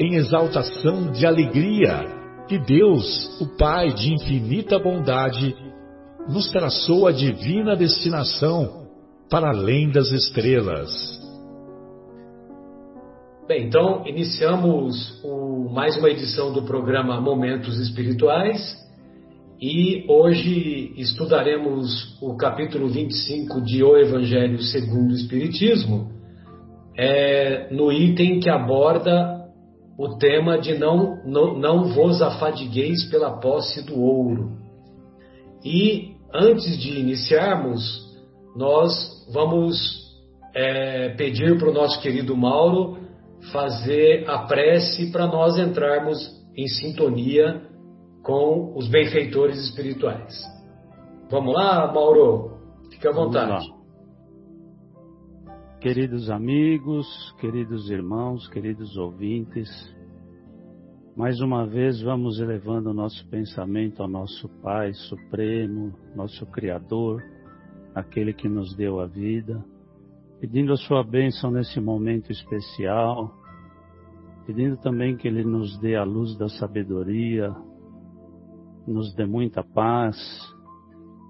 em exaltação de alegria que Deus, o Pai de infinita bondade, nos traçou a divina destinação para além das estrelas. Bem, então iniciamos o, mais uma edição do programa Momentos Espirituais e hoje estudaremos o capítulo 25 de O Evangelho segundo o Espiritismo, é, no item que aborda o tema de não, não, não vos afadigueis pela posse do ouro. E antes de iniciarmos, nós vamos é, pedir para o nosso querido Mauro fazer a prece para nós entrarmos em sintonia com os benfeitores espirituais. Vamos lá, Mauro? Fique à vontade. Queridos amigos, queridos irmãos, queridos ouvintes, mais uma vez vamos elevando o nosso pensamento ao nosso Pai Supremo, nosso Criador, aquele que nos deu a vida, pedindo a sua bênção nesse momento especial, pedindo também que Ele nos dê a luz da sabedoria, nos dê muita paz,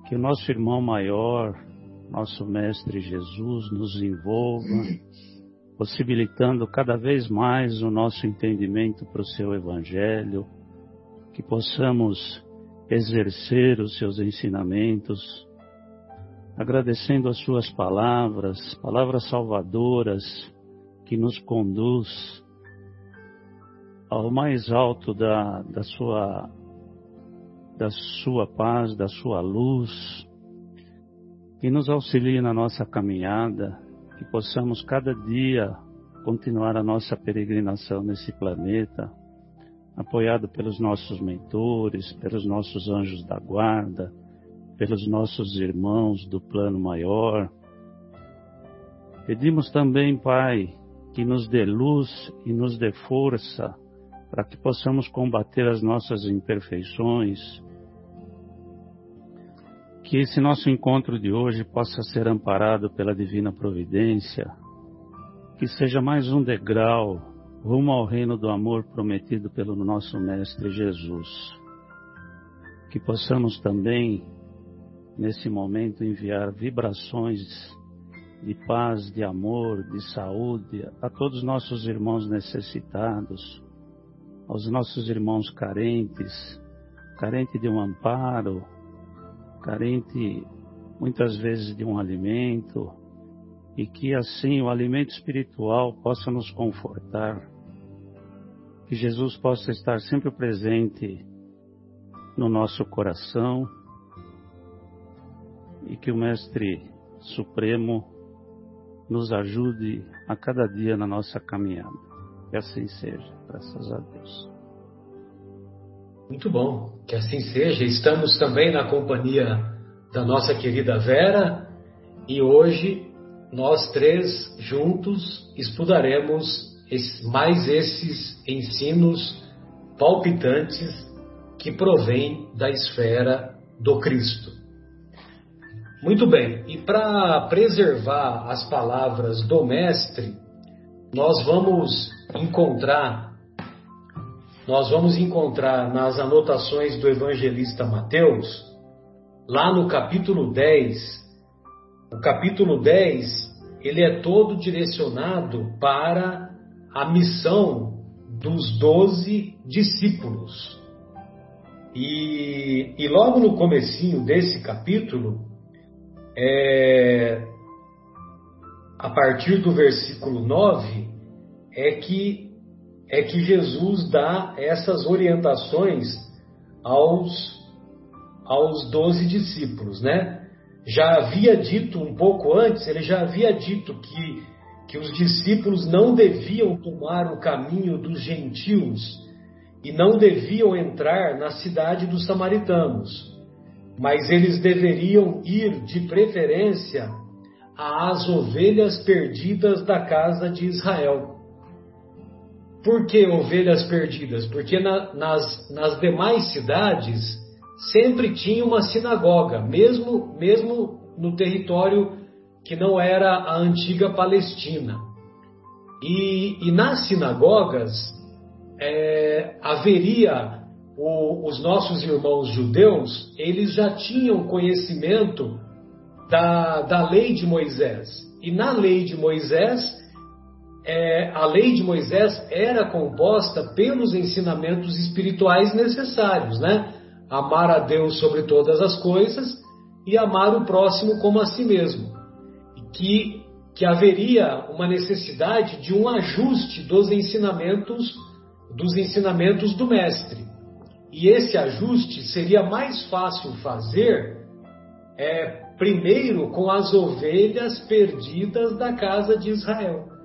que o nosso irmão maior, nosso Mestre Jesus nos envolva, possibilitando cada vez mais o nosso entendimento para o seu Evangelho, que possamos exercer os seus ensinamentos, agradecendo as suas palavras, palavras salvadoras que nos conduz ao mais alto da, da sua da sua paz, da sua luz, e nos auxilie na nossa caminhada, que possamos cada dia continuar a nossa peregrinação nesse planeta, apoiado pelos nossos mentores, pelos nossos anjos da guarda, pelos nossos irmãos do plano maior. Pedimos também, Pai, que nos dê luz e nos dê força para que possamos combater as nossas imperfeições, que esse nosso encontro de hoje possa ser amparado pela divina providência, que seja mais um degrau rumo ao reino do amor prometido pelo nosso Mestre Jesus. Que possamos também, nesse momento, enviar vibrações de paz, de amor, de saúde a todos os nossos irmãos necessitados, aos nossos irmãos carentes, carente de um amparo, carente muitas vezes de um alimento, e que assim o alimento espiritual possa nos confortar, que Jesus possa estar sempre presente no nosso coração e que o Mestre Supremo nos ajude a cada dia na nossa caminhada. Que assim seja, graças a Deus. Muito bom, que assim seja. Estamos também na companhia da nossa querida Vera e hoje nós três juntos estudaremos mais esses ensinos palpitantes que provêm da esfera do Cristo. Muito bem, e para preservar as palavras do Mestre, nós vamos encontrar nós vamos encontrar nas anotações do evangelista Mateus, lá no capítulo 10, o capítulo 10, ele é todo direcionado para a missão dos doze discípulos. E, e logo no comecinho desse capítulo, é, a partir do versículo 9, é que, é que Jesus dá essas orientações aos, aos doze discípulos, né? Já havia dito um pouco antes, ele já havia dito que, que os discípulos não deviam tomar o caminho dos gentios, e não deviam entrar na cidade dos samaritanos, mas eles deveriam ir de preferência às ovelhas perdidas da casa de Israel. Por que ovelhas perdidas? Porque na, nas, nas demais cidades sempre tinha uma sinagoga, mesmo, mesmo no território que não era a antiga Palestina. E, e nas sinagogas é, haveria o, os nossos irmãos judeus, eles já tinham conhecimento da, da lei de Moisés. E na lei de Moisés, é, a lei de Moisés era composta pelos ensinamentos espirituais necessários, né? Amar a Deus sobre todas as coisas e amar o próximo como a si mesmo. Que, que haveria uma necessidade de um ajuste dos ensinamentos dos ensinamentos do Mestre. E esse ajuste seria mais fácil fazer é, primeiro com as ovelhas perdidas da casa de Israel.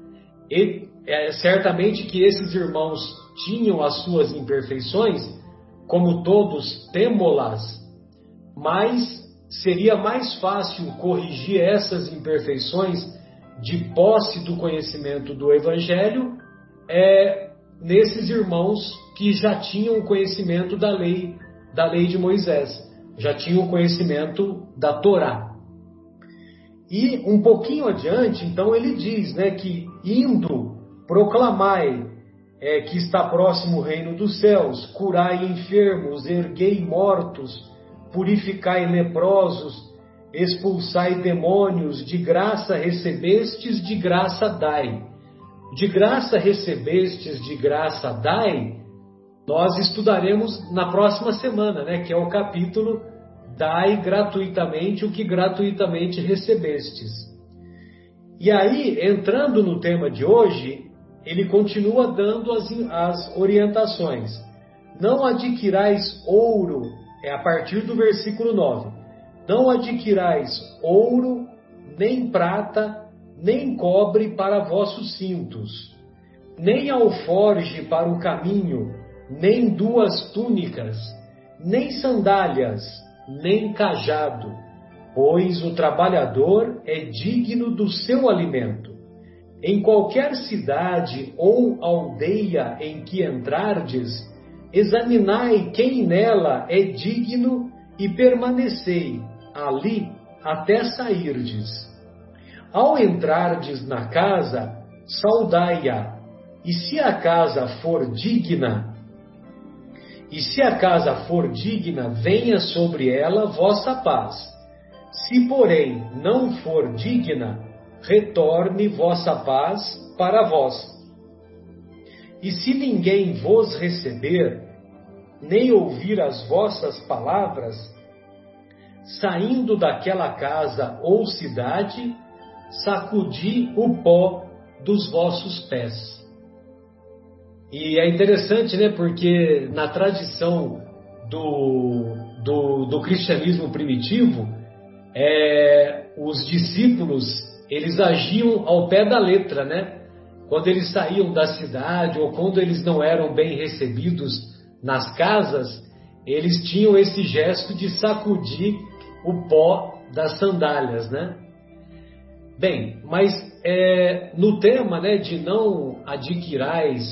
E, é, certamente que esses irmãos tinham as suas imperfeições, como todos temo-las, mas seria mais fácil corrigir essas imperfeições de posse do conhecimento do Evangelho é, nesses irmãos que já tinham conhecimento da lei, da lei de Moisés, já tinham conhecimento da Torá. E um pouquinho adiante, então ele diz, né, que indo proclamai é, que está próximo o reino dos céus, curai enfermos, erguei mortos, purificai leprosos, expulsai demônios, de graça recebestes, de graça dai. De graça recebestes, de graça dai, nós estudaremos na próxima semana, né, que é o capítulo Dai gratuitamente o que gratuitamente recebestes. E aí, entrando no tema de hoje, ele continua dando as, as orientações. Não adquirais ouro, é a partir do versículo 9. Não adquirais ouro, nem prata, nem cobre para vossos cintos, nem alforge para o caminho, nem duas túnicas, nem sandálias, nem cajado, pois o trabalhador é digno do seu alimento. Em qualquer cidade ou aldeia em que entrardes, examinai quem nela é digno e permanecei ali até sairdes. Ao entrardes na casa, saudai-a, e se a casa for digna, e se a casa for digna, venha sobre ela vossa paz. Se, porém, não for digna, retorne vossa paz para vós. E se ninguém vos receber, nem ouvir as vossas palavras, saindo daquela casa ou cidade, sacudi o pó dos vossos pés. E é interessante, né? Porque na tradição do, do, do cristianismo primitivo, é, os discípulos eles agiam ao pé da letra, né? Quando eles saíam da cidade ou quando eles não eram bem recebidos nas casas, eles tinham esse gesto de sacudir o pó das sandálias, né? Bem, mas é, no tema né, de não adquirais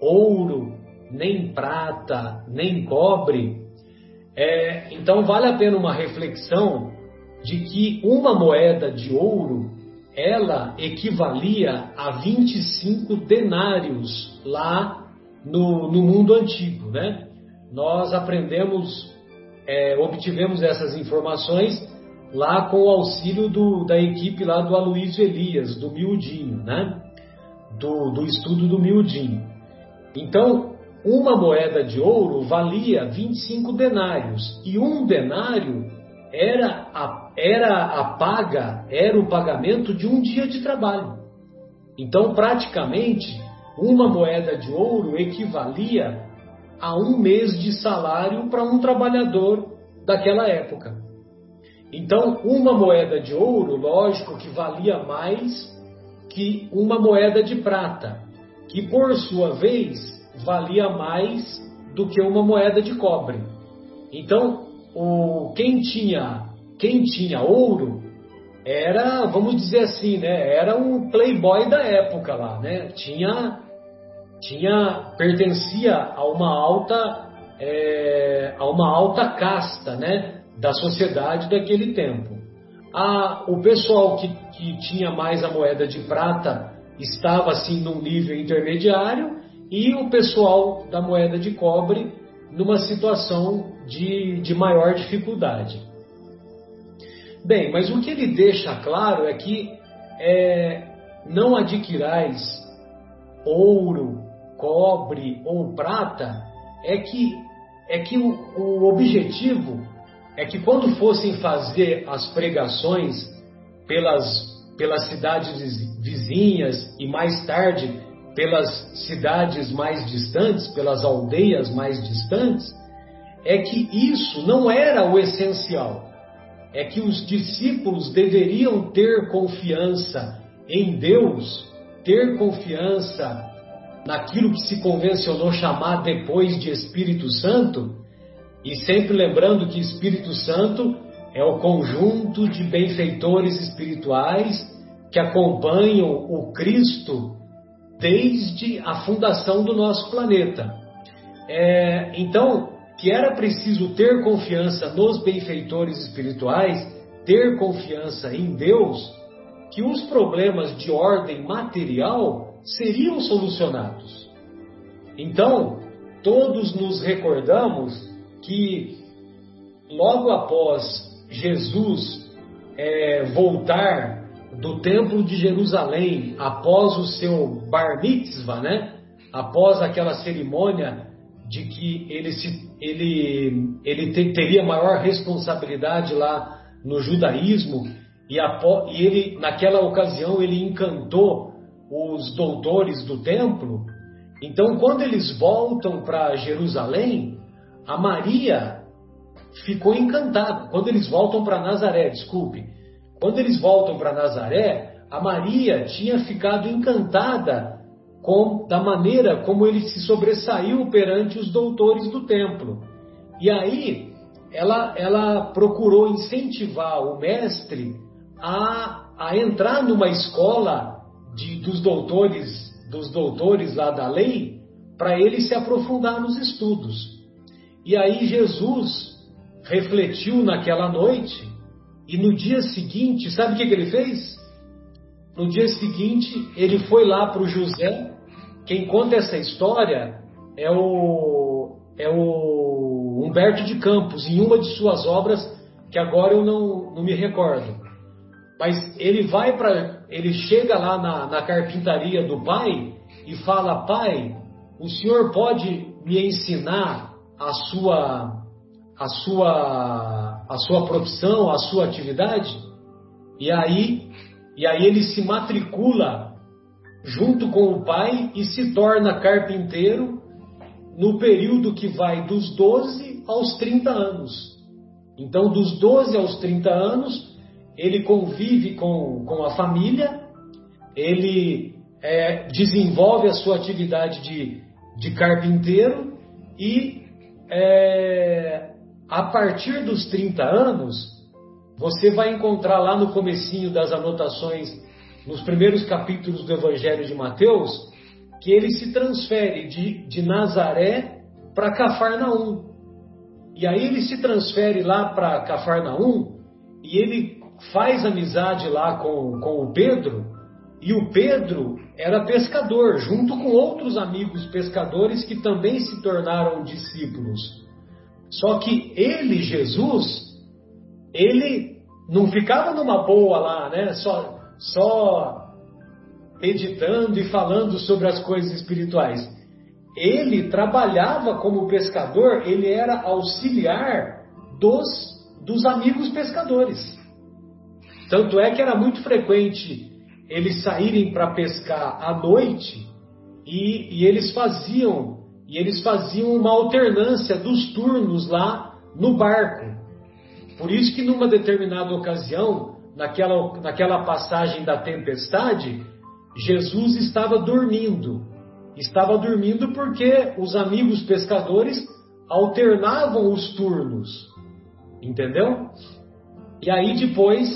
ouro, nem prata, nem cobre, é, então vale a pena uma reflexão de que uma moeda de ouro ela equivalia a 25 denários lá no, no mundo antigo, né? Nós aprendemos, é, obtivemos essas informações lá com o auxílio do, da equipe lá do Aloysio Elias, do Miudinho, né? Do, do estudo do Miudinho. Então, uma moeda de ouro valia 25 denários e um denário era a, era a paga, era o pagamento de um dia de trabalho. Então, praticamente, uma moeda de ouro equivalia a um mês de salário para um trabalhador daquela época. Então, uma moeda de ouro, lógico que valia mais que uma moeda de prata, que por sua vez valia mais do que uma moeda de cobre. Então, o, quem tinha quem tinha ouro era, vamos dizer assim, né, era um playboy da época lá, né? Tinha tinha pertencia a uma alta é, a uma alta casta, né, da sociedade daquele tempo. A, o pessoal que, que tinha mais a moeda de prata estava assim num nível intermediário e o pessoal da moeda de cobre numa situação de, de maior dificuldade. Bem, mas o que ele deixa claro é que é, não adquirais ouro, cobre ou prata, é que, é que o, o objetivo é que quando fossem fazer as pregações pelas, pelas cidades vizinhas e mais tarde pelas cidades mais distantes, pelas aldeias mais distantes, é que isso não era o essencial. É que os discípulos deveriam ter confiança em Deus, ter confiança naquilo que se convencionou chamar depois de Espírito Santo, e sempre lembrando que Espírito Santo é o conjunto de benfeitores espirituais que acompanham o Cristo desde a fundação do nosso planeta. É, então, que era preciso ter confiança nos benfeitores espirituais, ter confiança em Deus, que os problemas de ordem material seriam solucionados. Então, todos nos recordamos que logo após Jesus é, voltar do Templo de Jerusalém, após o seu bar mitzvah, né? após aquela cerimônia de que ele, se, ele, ele te, teria maior responsabilidade lá no judaísmo, e, após, e ele, naquela ocasião, ele encantou os doutores do templo. Então, quando eles voltam para Jerusalém, a Maria ficou encantada. Quando eles voltam para Nazaré, desculpe, quando eles voltam para Nazaré, a Maria tinha ficado encantada com, da maneira como ele se sobressaiu perante os doutores do templo. E aí ela, ela procurou incentivar o mestre a, a entrar numa escola de, dos doutores dos doutores lá da lei para ele se aprofundar nos estudos. E aí Jesus refletiu naquela noite e no dia seguinte, sabe o que, que ele fez? No dia seguinte, ele foi lá para o José. Quem conta essa história é o, é o Humberto de Campos, em uma de suas obras, que agora eu não, não me recordo. Mas ele vai para. Ele chega lá na, na carpintaria do pai e fala: Pai, o senhor pode me ensinar a sua, a sua a sua profissão, a sua atividade, e aí, e aí ele se matricula junto com o pai e se torna carpinteiro no período que vai dos 12 aos 30 anos. Então, dos 12 aos 30 anos, ele convive com, com a família, ele é, desenvolve a sua atividade de, de carpinteiro e é, a partir dos 30 anos, você vai encontrar lá no comecinho das anotações, nos primeiros capítulos do Evangelho de Mateus, que ele se transfere de, de Nazaré para Cafarnaum. E aí ele se transfere lá para Cafarnaum e ele faz amizade lá com, com o Pedro, e o Pedro era pescador, junto com outros amigos pescadores que também se tornaram discípulos. Só que ele, Jesus, ele não ficava numa boa lá, né? Só, só meditando e falando sobre as coisas espirituais. ele trabalhava como pescador, ele era auxiliar dos, dos amigos pescadores. Tanto é que era muito frequente eles saírem para pescar à noite e, e, eles faziam e eles faziam uma alternância dos turnos lá no barco. Por isso que numa determinada ocasião, naquela, naquela passagem da tempestade, Jesus estava dormindo. Estava dormindo porque os amigos pescadores alternavam os turnos. Entendeu? E aí depois,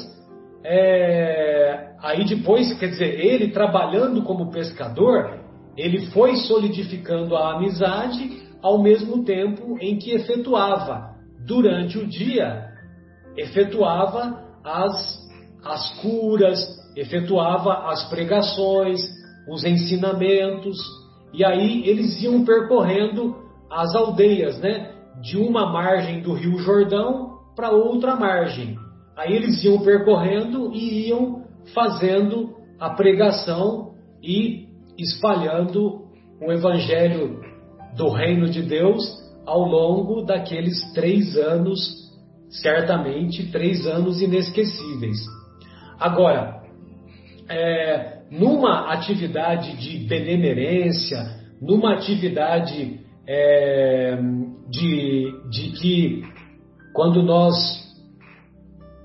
é, aí depois, quer dizer, ele trabalhando como pescador, ele foi solidificando a amizade ao mesmo tempo em que efetuava, durante o dia, efetuava as, as curas, efetuava as pregações, os ensinamentos, e aí eles iam percorrendo as aldeias, né? De uma margem do Rio Jordão para outra margem. Aí eles iam percorrendo e iam fazendo a pregação e espalhando o evangelho do reino de Deus ao longo daqueles três anos, certamente três anos inesquecíveis. Agora, é, numa atividade de benemerência, numa atividade é, de, de que quando nós.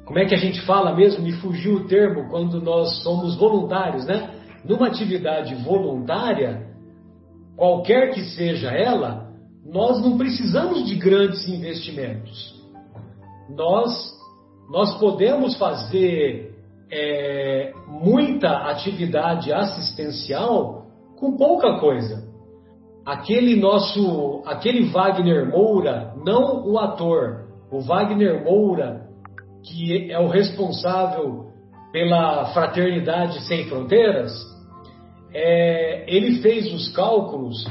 Como é que a gente fala mesmo? Me fugiu o termo, quando nós somos voluntários, né? Numa atividade voluntária, qualquer que seja ela, nós não precisamos de grandes investimentos. Nós, nós podemos fazer é, muita atividade assistencial com pouca coisa. Aquele nosso, aquele Wagner Moura, não o ator, o Wagner Moura, que é o responsável pela Fraternidade Sem Fronteiras, é, ele fez os cálculos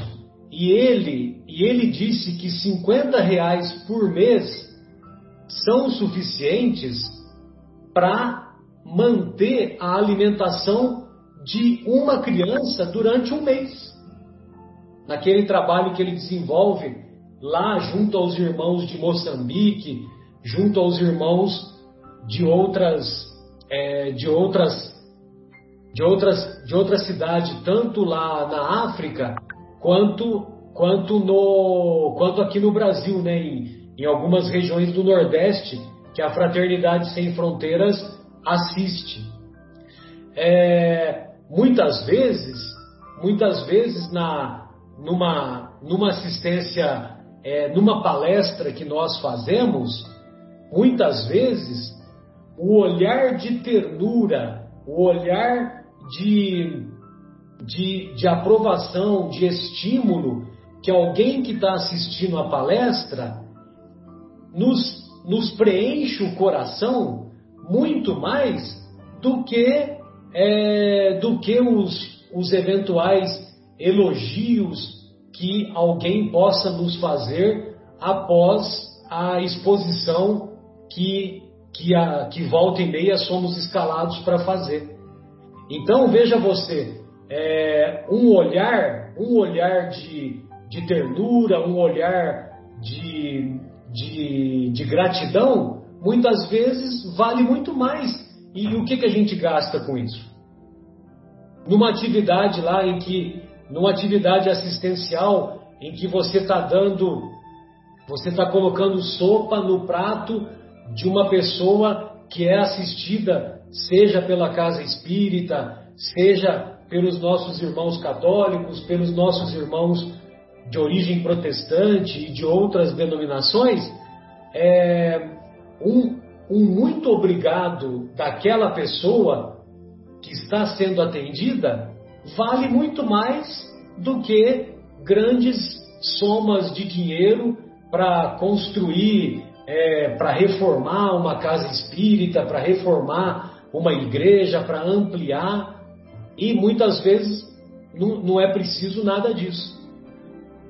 e ele, e ele disse que 50 reais por mês são suficientes para manter a alimentação de uma criança durante um mês. Naquele trabalho que ele desenvolve lá junto aos irmãos de Moçambique, junto aos irmãos de outras, é, de outras, de outras, de outra cidade, tanto lá na África quanto, quanto no, quanto aqui no Brasil, né? Em, em algumas regiões do Nordeste, que a Fraternidade Sem Fronteiras assiste. É, muitas vezes, muitas vezes na, numa, numa assistência, é, numa palestra que nós fazemos, muitas vezes o olhar de ternura, o olhar de, de, de aprovação, de estímulo que alguém que está assistindo a palestra nos, nos preenche o coração muito mais do que, é, do que os, os eventuais elogios que alguém possa nos fazer após a exposição que, que, a, que volta e meia somos escalados para fazer. Então veja você, é, um olhar, um olhar de, de ternura, um olhar de, de, de gratidão muitas vezes vale muito mais. E o que, que a gente gasta com isso? Numa atividade lá em que, numa atividade assistencial em que você está dando, você está colocando sopa no prato de uma pessoa que é assistida, seja pela casa espírita, seja pelos nossos irmãos católicos, pelos nossos irmãos de origem protestante e de outras denominações, é, um, um muito obrigado daquela pessoa que está sendo atendida vale muito mais do que grandes somas de dinheiro para construir, é, para reformar uma casa espírita, para reformar uma igreja, para ampliar. E muitas vezes não, não é preciso nada disso.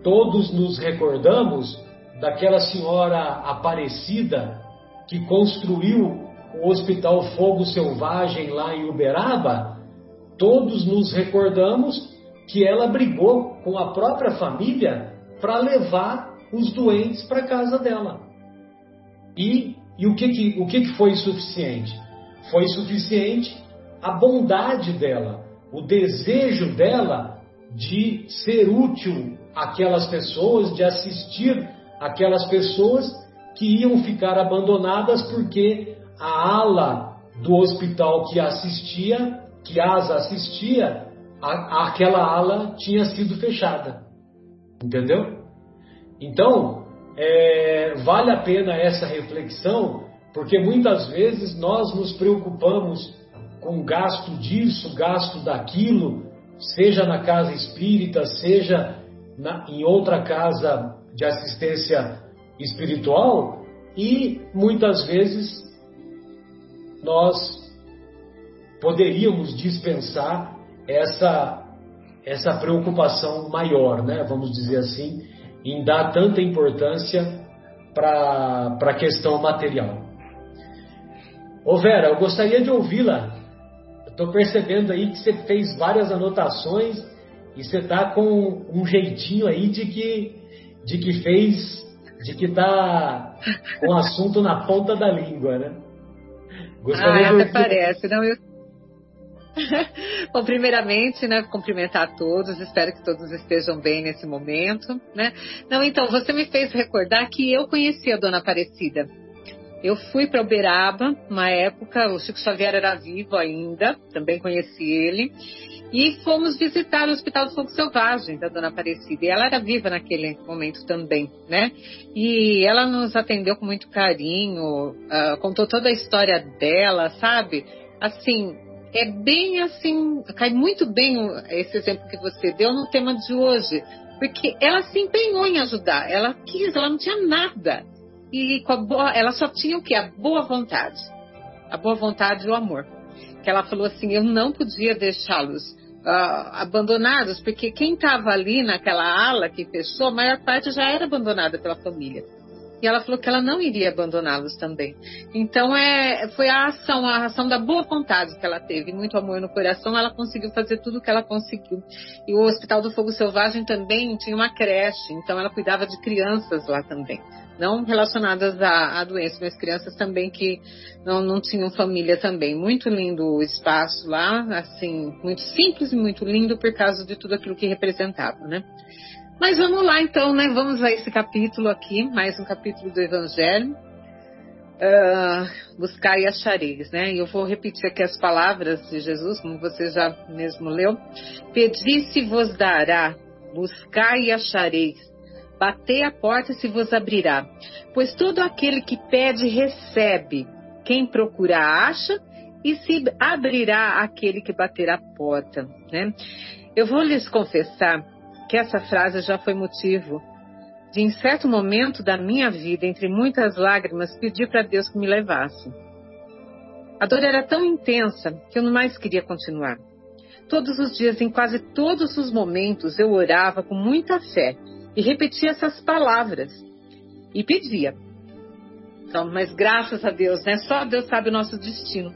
Todos nos recordamos daquela senhora Aparecida que construiu o Hospital Fogo Selvagem lá em Uberaba, todos nos recordamos que ela brigou com a própria família para levar os doentes para casa dela. E, e o, que, que, o que, que foi suficiente? Foi suficiente a bondade dela, o desejo dela de ser útil àquelas pessoas, de assistir aquelas pessoas que iam ficar abandonadas porque a ala do hospital que assistia, que as assistia, a, aquela ala tinha sido fechada. Entendeu? Então, é, vale a pena essa reflexão, porque muitas vezes nós nos preocupamos com gasto disso, gasto daquilo, seja na casa espírita, seja na, em outra casa de assistência espiritual, e muitas vezes nós poderíamos dispensar essa, essa preocupação maior, né? vamos dizer assim, em dar tanta importância para a questão material. Ô Vera, eu gostaria de ouvi-la Estou percebendo aí que você fez várias anotações e você está com um jeitinho aí de que, de que fez, de que está com o assunto na ponta da língua, né? Gostaria ah, de... até parece. Não, eu... Bom, primeiramente, né, cumprimentar a todos, espero que todos estejam bem nesse momento, né? Não, então, você me fez recordar que eu conheci a Dona Aparecida. Eu fui para Uberaba, uma época, o Chico Xavier era vivo ainda, também conheci ele, e fomos visitar o Hospital do Fogo Selvagem da Dona Aparecida. E ela era viva naquele momento também, né? E ela nos atendeu com muito carinho, uh, contou toda a história dela, sabe? Assim, é bem assim, cai muito bem esse exemplo que você deu no tema de hoje, porque ela se empenhou em ajudar, ela quis, ela não tinha nada e boa, ela só tinha o que? A boa vontade. A boa vontade e o amor. Que ela falou assim: eu não podia deixá-los uh, abandonados, porque quem estava ali naquela ala que fechou, a maior parte já era abandonada pela família. E ela falou que ela não iria abandoná-los também. Então é, foi a ação, a ação da boa vontade que ela teve, muito amor no coração, ela conseguiu fazer tudo o que ela conseguiu. E o Hospital do Fogo Selvagem também tinha uma creche, então ela cuidava de crianças lá também não relacionadas à, à, doença, mas crianças também que não, não tinham família também. Muito lindo o espaço lá, assim, muito simples e muito lindo por causa de tudo aquilo que representava, né? Mas vamos lá então, né? Vamos a esse capítulo aqui, mais um capítulo do Evangelho. Uh, buscar e achareis, né? Eu vou repetir aqui as palavras de Jesus, como você já mesmo leu. Pedi se vos dará, buscai e achareis, Batei a porta se vos abrirá. Pois todo aquele que pede, recebe. Quem procura, acha. E se abrirá aquele que bater a porta. Né? Eu vou lhes confessar que essa frase já foi motivo de, em certo momento da minha vida, entre muitas lágrimas, pedir para Deus que me levasse. A dor era tão intensa que eu não mais queria continuar. Todos os dias, em quase todos os momentos, eu orava com muita fé e repetia essas palavras e pedia. Então, mas graças a Deus, né? Só Deus sabe o nosso destino.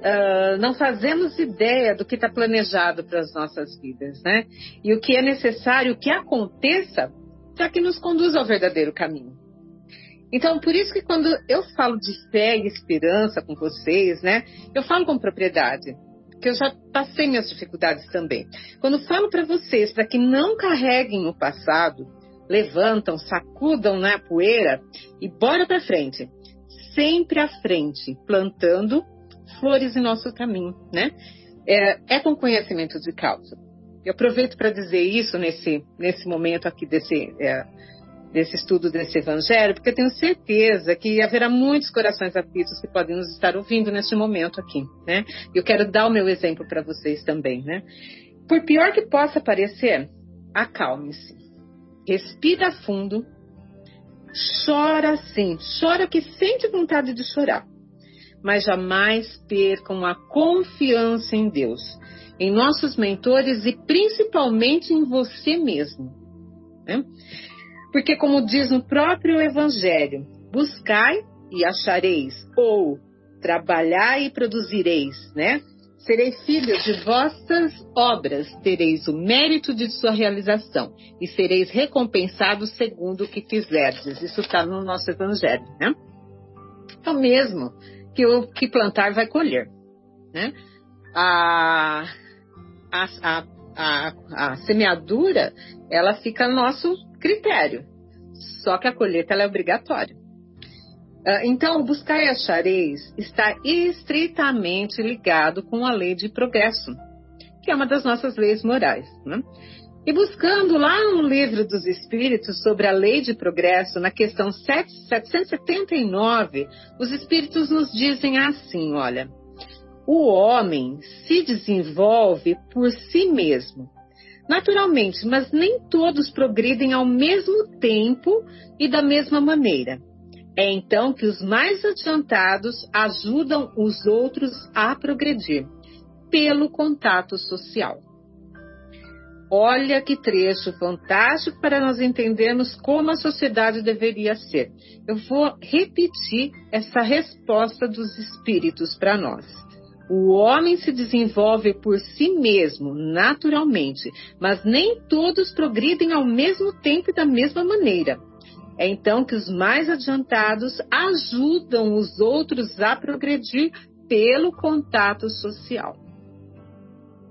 Uh, não fazemos ideia do que está planejado para as nossas vidas, né? E o que é necessário que aconteça para que nos conduza ao verdadeiro caminho. Então, por isso que quando eu falo de fé e esperança com vocês, né? Eu falo com propriedade que eu já passei minhas dificuldades também. Quando falo para vocês para que não carreguem o passado, levantam, sacudam na poeira e bora para frente. Sempre à frente, plantando flores em nosso caminho, né? É, é com conhecimento de causa. Eu aproveito para dizer isso nesse, nesse momento aqui desse, é, desse estudo desse evangelho, porque eu tenho certeza que haverá muitos corações aflitos que podem nos estar ouvindo neste momento aqui, né? Eu quero dar o meu exemplo para vocês também, né? Por pior que possa parecer, acalme-se. Respira fundo. Chora sim, chora que sente vontade de chorar. Mas jamais percam a confiança em Deus, em nossos mentores e principalmente em você mesmo. Né? Porque, como diz no próprio Evangelho, buscai e achareis, ou trabalhai e produzireis, né? Serei filho de vossas obras, tereis o mérito de sua realização e sereis recompensados segundo o que fizerdes. Isso está no nosso evangelho, né? Então, mesmo que o que plantar vai colher, né? A, a, a, a, a semeadura, ela fica a nosso critério, só que a colheita é obrigatória. Ah, então, buscar e achareis está estritamente ligado com a lei de progresso, que é uma das nossas leis morais. Né? E buscando lá no livro dos Espíritos sobre a lei de progresso, na questão 779, os Espíritos nos dizem assim: olha, o homem se desenvolve por si mesmo, naturalmente, mas nem todos progridem ao mesmo tempo e da mesma maneira. É então que os mais adiantados ajudam os outros a progredir pelo contato social. Olha que trecho fantástico para nós entendermos como a sociedade deveria ser. Eu vou repetir essa resposta dos espíritos para nós. O homem se desenvolve por si mesmo, naturalmente, mas nem todos progridem ao mesmo tempo e da mesma maneira. É então que os mais adiantados ajudam os outros a progredir pelo contato social.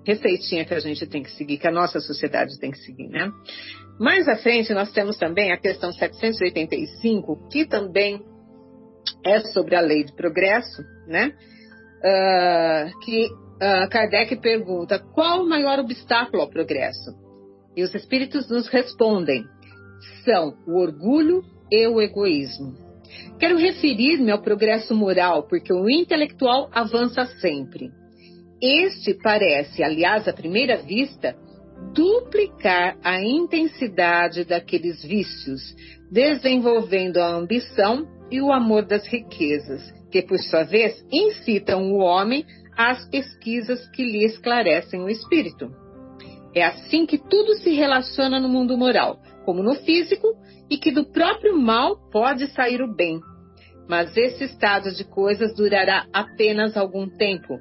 Receitinha que a gente tem que seguir, que a nossa sociedade tem que seguir, né? Mais à frente, nós temos também a questão 785, que também é sobre a lei de progresso, né? Uh, que uh, Kardec pergunta: qual o maior obstáculo ao progresso? E os espíritos nos respondem: são o orgulho e o egoísmo. Quero referir-me ao progresso moral, porque o intelectual avança sempre. Este parece, aliás, à primeira vista, duplicar a intensidade daqueles vícios, desenvolvendo a ambição e o amor das riquezas, que, por sua vez, incitam o homem às pesquisas que lhe esclarecem o espírito. É assim que tudo se relaciona no mundo moral, como no físico, e que do próprio mal pode sair o bem. Mas esse estado de coisas durará apenas algum tempo.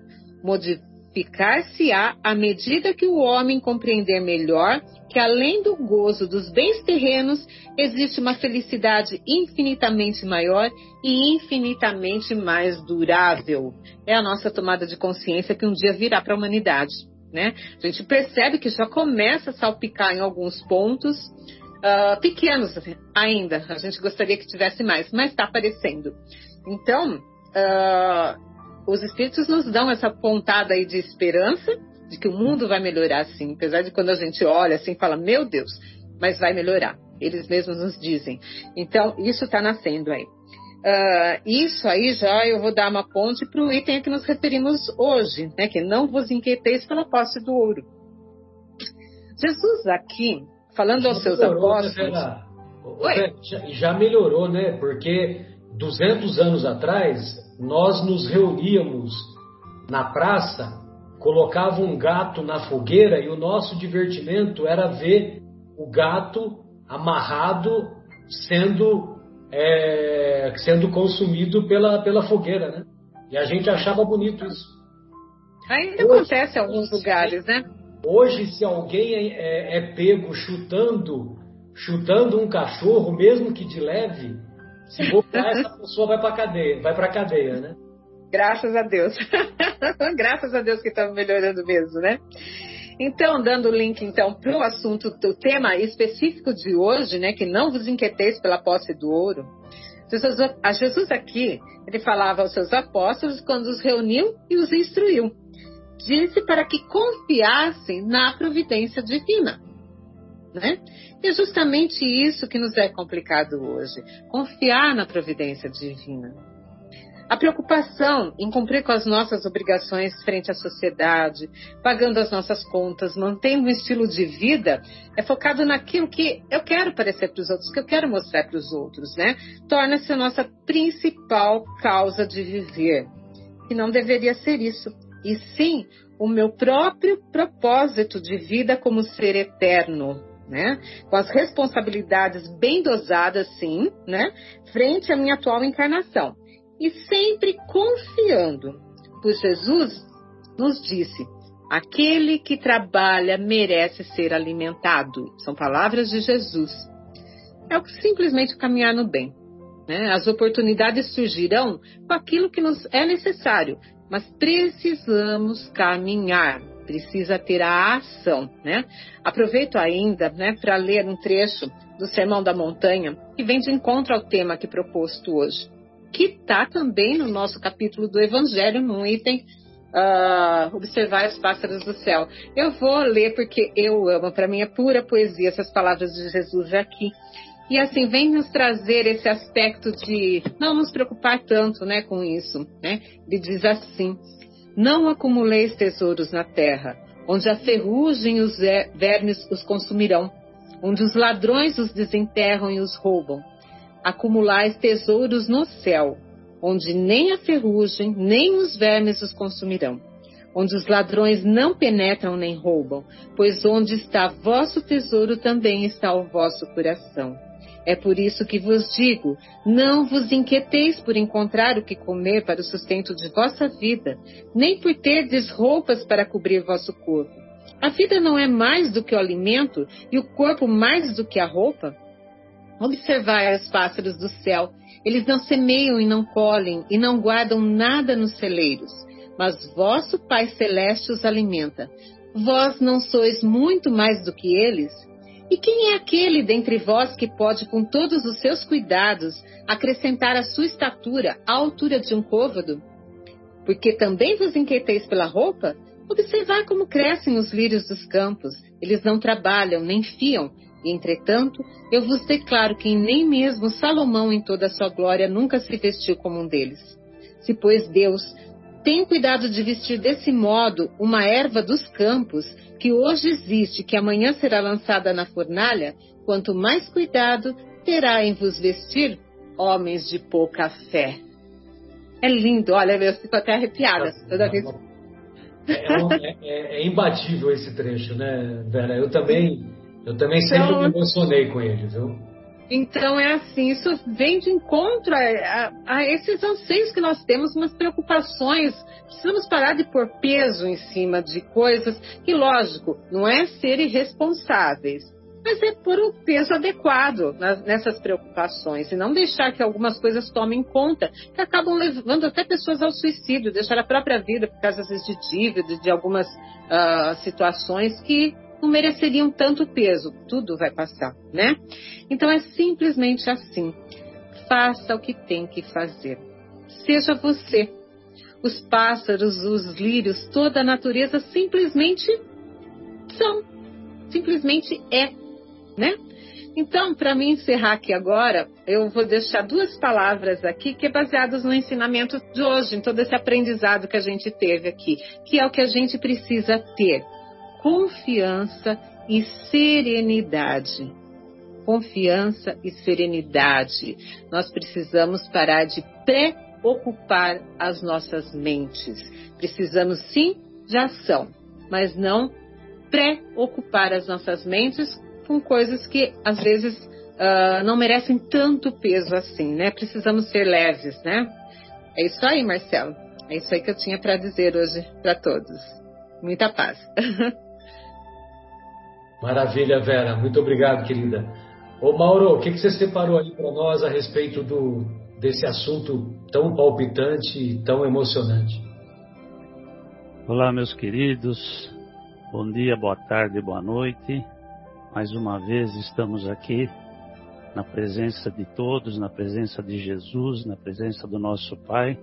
Modificar-se-á à medida que o homem compreender melhor que, além do gozo dos bens terrenos, existe uma felicidade infinitamente maior e infinitamente mais durável. É a nossa tomada de consciência que um dia virá para a humanidade. Né? A gente percebe que já começa a salpicar em alguns pontos, uh, pequenos ainda. A gente gostaria que tivesse mais, mas está aparecendo. Então, uh, os espíritos nos dão essa pontada aí de esperança de que o mundo vai melhorar sim, apesar de quando a gente olha assim fala, meu Deus, mas vai melhorar. Eles mesmos nos dizem. Então, isso está nascendo aí. Uh, isso aí já eu vou dar uma ponte para o item a que nos referimos hoje, né? Que não vos inquieteis pela posse do ouro. Jesus aqui falando já aos seus melhorou, né, apóstolos. Né, já, já melhorou, né? Porque 200 anos atrás, nós nos reuníamos na praça, colocava um gato na fogueira e o nosso divertimento era ver o gato amarrado sendo é, sendo consumido pela, pela fogueira, né? E a gente achava bonito isso. Ainda Hoje, acontece em alguns lugares, né? Hoje, se alguém é, é, é, pego chutando, chutando um cachorro, mesmo que de leve, se botar, essa pessoa vai para cadeia, vai para cadeia, né? Graças a Deus. Graças a Deus que estamos melhorando mesmo, né? Então, dando o link então para o assunto, o tema específico de hoje, né, que não vos inquieteis pela posse do ouro. Jesus, a Jesus aqui, ele falava aos seus apóstolos quando os reuniu e os instruiu disse para que confiassem na providência divina. Né? E é justamente isso que nos é complicado hoje: confiar na providência divina. A preocupação em cumprir com as nossas obrigações frente à sociedade, pagando as nossas contas, mantendo um estilo de vida, é focado naquilo que eu quero parecer para os outros, que eu quero mostrar para os outros, né? Torna-se a nossa principal causa de viver. E não deveria ser isso e sim o meu próprio propósito de vida como ser eterno, né? Com as responsabilidades bem dosadas, sim, né? Frente à minha atual encarnação. E sempre confiando, pois Jesus nos disse: Aquele que trabalha merece ser alimentado. São palavras de Jesus. É simplesmente caminhar no bem. Né? As oportunidades surgirão com aquilo que nos é necessário, mas precisamos caminhar, precisa ter a ação. Né? Aproveito ainda né, para ler um trecho do Sermão da Montanha, que vem de encontro ao tema que proposto hoje, que está também no nosso capítulo do Evangelho, no item uh, observar os pássaros do céu. Eu vou ler porque eu amo, para mim é pura poesia essas palavras de Jesus aqui. E assim, vem nos trazer esse aspecto de não nos preocupar tanto né, com isso. Né? Ele diz assim: Não acumuleis tesouros na terra, onde a ferrugem e os vermes os consumirão, onde os ladrões os desenterram e os roubam. Acumulais tesouros no céu, onde nem a ferrugem, nem os vermes os consumirão, onde os ladrões não penetram nem roubam, pois onde está vosso tesouro também está o vosso coração. É por isso que vos digo: não vos inquieteis por encontrar o que comer para o sustento de vossa vida, nem por terdes roupas para cobrir vosso corpo. A vida não é mais do que o alimento e o corpo mais do que a roupa? Observai os pássaros do céu. Eles não semeiam e não colhem e não guardam nada nos celeiros, mas vosso Pai Celeste os alimenta. Vós não sois muito mais do que eles? E quem é aquele dentre vós que pode, com todos os seus cuidados, acrescentar a sua estatura à altura de um côvado? Porque também vos inquieteis pela roupa? Observar como crescem os lírios dos campos. Eles não trabalham, nem fiam. E, entretanto, eu vos declaro que nem mesmo Salomão, em toda a sua glória, nunca se vestiu como um deles. Se, pois, Deus tem cuidado de vestir desse modo uma erva dos campos, que hoje existe, que amanhã será lançada na fornalha, quanto mais cuidado terá em vos vestir, homens de pouca fé. É lindo, olha, eu fico até arrepiada toda vez. É, é, é, é imbatível esse trecho, né, Vera? Eu também eu também sempre então, me emocionei com ele, viu? Então é assim, isso vem de encontro a, a, a, esses anseios que nós temos, umas preocupações. Precisamos parar de pôr peso em cima de coisas que, lógico, não é ser irresponsáveis, mas é pôr o peso adequado nas, nessas preocupações e não deixar que algumas coisas tomem conta, que acabam levando até pessoas ao suicídio, deixar a própria vida por causa vezes de dívida, de algumas uh, situações que não mereceriam tanto peso. Tudo vai passar, né? Então é simplesmente assim. Faça o que tem que fazer. Seja você. Os pássaros, os lírios, toda a natureza simplesmente são. Simplesmente é, né? Então, para mim encerrar aqui agora, eu vou deixar duas palavras aqui que é baseadas no ensinamento de hoje, em todo esse aprendizado que a gente teve aqui, que é o que a gente precisa ter confiança e serenidade. Confiança e serenidade. Nós precisamos parar de preocupar as nossas mentes. Precisamos sim de ação, mas não preocupar as nossas mentes com coisas que às vezes uh, não merecem tanto peso assim, né? Precisamos ser leves, né? É isso aí, Marcelo. É isso aí que eu tinha para dizer hoje para todos. Muita paz. Maravilha, Vera. Muito obrigado, querida. Ô Mauro, o que, que você separou aí para nós a respeito do, desse assunto tão palpitante e tão emocionante? Olá, meus queridos. Bom dia, boa tarde, boa noite. Mais uma vez estamos aqui na presença de todos, na presença de Jesus, na presença do nosso Pai,